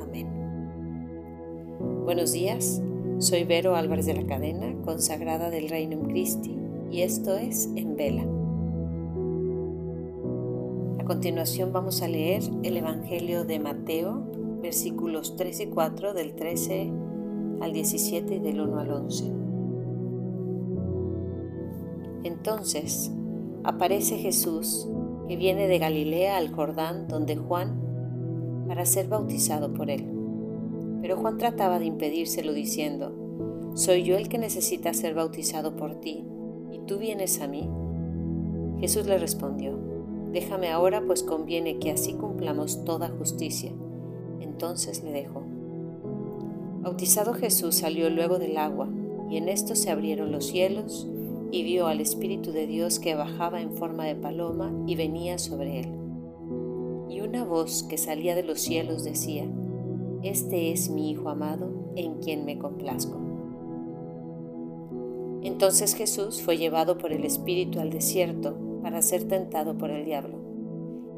Amén. Buenos días, soy Vero Álvarez de la Cadena, consagrada del Reino Christi, y esto es En Vela. A continuación vamos a leer el Evangelio de Mateo, versículos 3 y 4 del 13 al 17 y del 1 al 11. Entonces aparece Jesús que viene de Galilea al Jordán donde Juan para ser bautizado por él. Pero Juan trataba de impedírselo diciendo, ¿soy yo el que necesita ser bautizado por ti y tú vienes a mí? Jesús le respondió, déjame ahora pues conviene que así cumplamos toda justicia. Entonces le dejó. Bautizado Jesús salió luego del agua y en esto se abrieron los cielos y vio al Espíritu de Dios que bajaba en forma de paloma y venía sobre él. Una voz que salía de los cielos decía, Este es mi Hijo amado, en quien me complazco. Entonces Jesús fue llevado por el Espíritu al desierto para ser tentado por el diablo.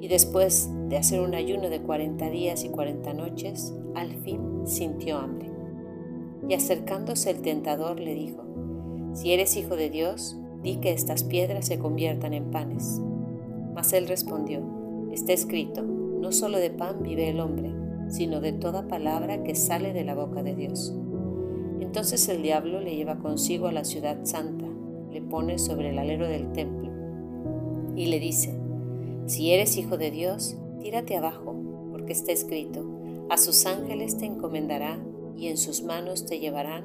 Y después de hacer un ayuno de cuarenta días y cuarenta noches, al fin sintió hambre. Y acercándose el tentador le dijo, si eres hijo de Dios, di que estas piedras se conviertan en panes. Mas él respondió, está escrito, no solo de pan vive el hombre, sino de toda palabra que sale de la boca de Dios. Entonces el diablo le lleva consigo a la ciudad santa, le pone sobre el alero del templo y le dice, si eres hijo de Dios, tírate abajo, porque está escrito, a sus ángeles te encomendará y en sus manos te llevarán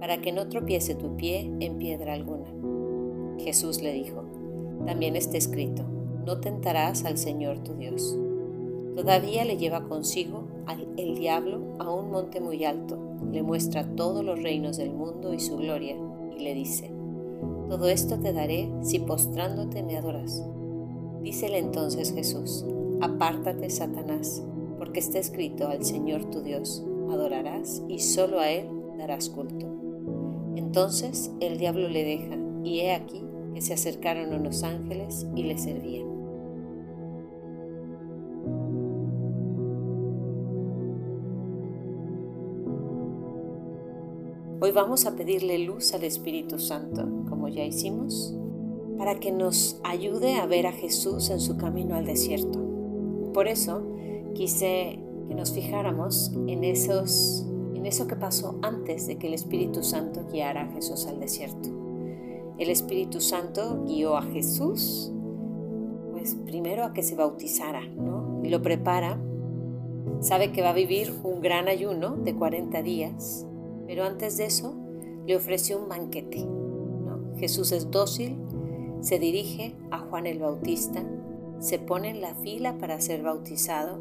para que no tropiece tu pie en piedra alguna. Jesús le dijo, también está escrito, no tentarás al Señor tu Dios. Todavía le lleva consigo al, el diablo a un monte muy alto, le muestra todos los reinos del mundo y su gloria, y le dice, todo esto te daré si postrándote me adoras. Dícele entonces Jesús, apártate Satanás, porque está escrito al Señor tu Dios, adorarás y solo a Él darás culto. Entonces el diablo le deja, y he aquí que se acercaron unos ángeles y le servían. Vamos a pedirle luz al Espíritu Santo, como ya hicimos, para que nos ayude a ver a Jesús en su camino al desierto. Por eso quise que nos fijáramos en esos eso que pasó antes de que el Espíritu Santo guiara a Jesús al desierto. El Espíritu Santo guió a Jesús, pues primero a que se bautizara, ¿no? Y lo prepara. Sabe que va a vivir un gran ayuno de 40 días, pero antes de eso le ofreció un banquete. ¿no? Jesús es dócil, se dirige a Juan el Bautista, se pone en la fila para ser bautizado,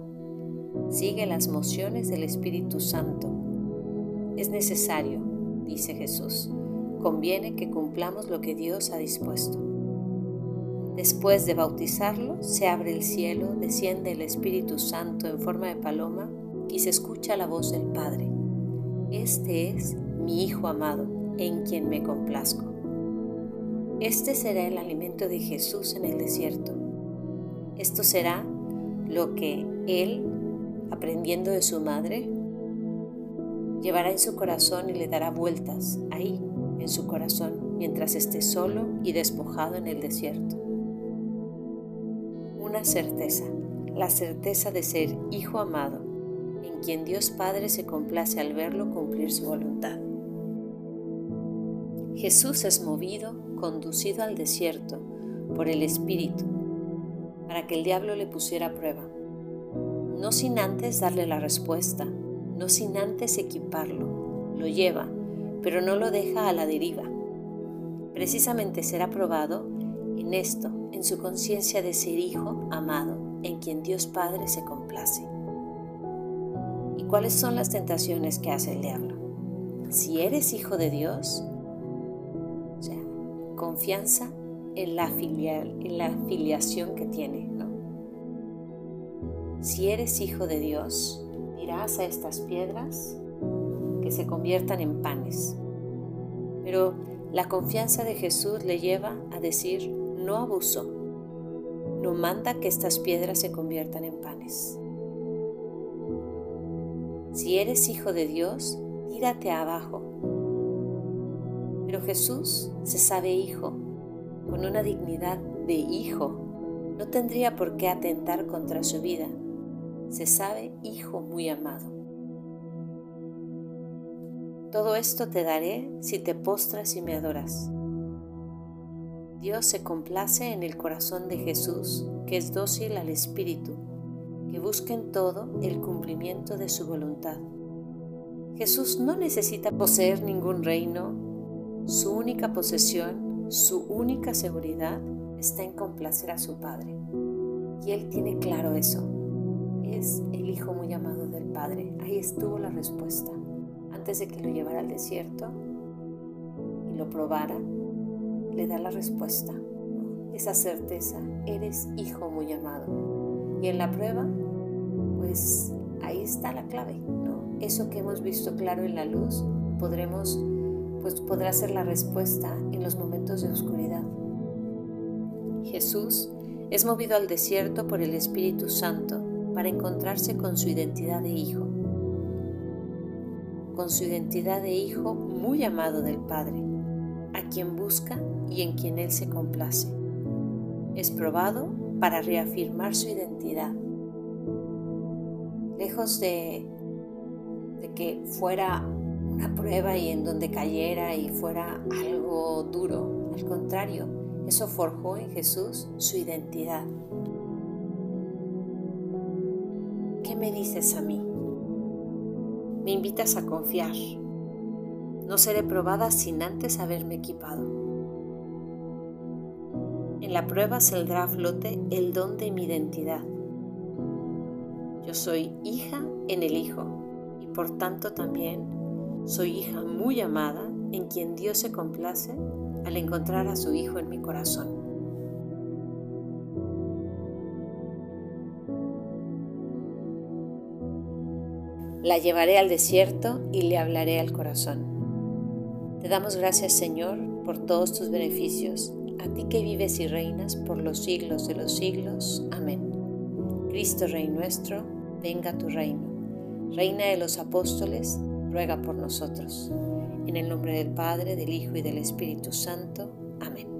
sigue las mociones del Espíritu Santo es necesario, dice Jesús. Conviene que cumplamos lo que Dios ha dispuesto. Después de bautizarlo, se abre el cielo, desciende el Espíritu Santo en forma de paloma y se escucha la voz del Padre. Este es mi Hijo amado, en quien me complazco. Este será el alimento de Jesús en el desierto. Esto será lo que Él, aprendiendo de su madre, llevará en su corazón y le dará vueltas ahí, en su corazón, mientras esté solo y despojado en el desierto. Una certeza, la certeza de ser hijo amado, en quien Dios Padre se complace al verlo cumplir su voluntad. Jesús es movido, conducido al desierto por el Espíritu, para que el diablo le pusiera prueba, no sin antes darle la respuesta no sin antes equiparlo. Lo lleva, pero no lo deja a la deriva. Precisamente será probado en esto, en su conciencia de ser hijo amado, en quien Dios Padre se complace. ¿Y cuáles son las tentaciones que hace el diablo? Si eres hijo de Dios, o sea, confianza en la, filial, la filiación que tiene. Si eres hijo de Dios, dirás a estas piedras que se conviertan en panes. Pero la confianza de Jesús le lleva a decir, no abuso, no manda que estas piedras se conviertan en panes. Si eres hijo de Dios, tírate abajo. Pero Jesús se sabe hijo, con una dignidad de hijo. No tendría por qué atentar contra su vida. Se sabe hijo muy amado. Todo esto te daré si te postras y me adoras. Dios se complace en el corazón de Jesús, que es dócil al Espíritu, que busca en todo el cumplimiento de su voluntad. Jesús no necesita poseer ningún reino, su única posesión, su única seguridad está en complacer a su Padre. Y Él tiene claro eso. Es el Hijo muy amado del Padre. Ahí estuvo la respuesta. Antes de que lo llevara al desierto y lo probara, le da la respuesta. Esa certeza, eres Hijo muy amado. Y en la prueba, pues ahí está la clave eso que hemos visto claro en la luz, podremos, pues podrá ser la respuesta en los momentos de oscuridad. Jesús es movido al desierto por el Espíritu Santo para encontrarse con su identidad de hijo, con su identidad de hijo muy amado del Padre, a quien busca y en quien Él se complace. Es probado para reafirmar su identidad. Lejos de que fuera una prueba y en donde cayera y fuera algo duro. Al contrario, eso forjó en Jesús su identidad. ¿Qué me dices a mí? Me invitas a confiar. No seré probada sin antes haberme equipado. En la prueba saldrá a flote el don de mi identidad. Yo soy hija en el Hijo por tanto también soy hija muy amada en quien Dios se complace al encontrar a su Hijo en mi corazón. La llevaré al desierto y le hablaré al corazón. Te damos gracias Señor por todos tus beneficios, a ti que vives y reinas por los siglos de los siglos. Amén. Cristo Rey nuestro, venga tu reino Reina de los apóstoles, ruega por nosotros. En el nombre del Padre, del Hijo y del Espíritu Santo. Amén.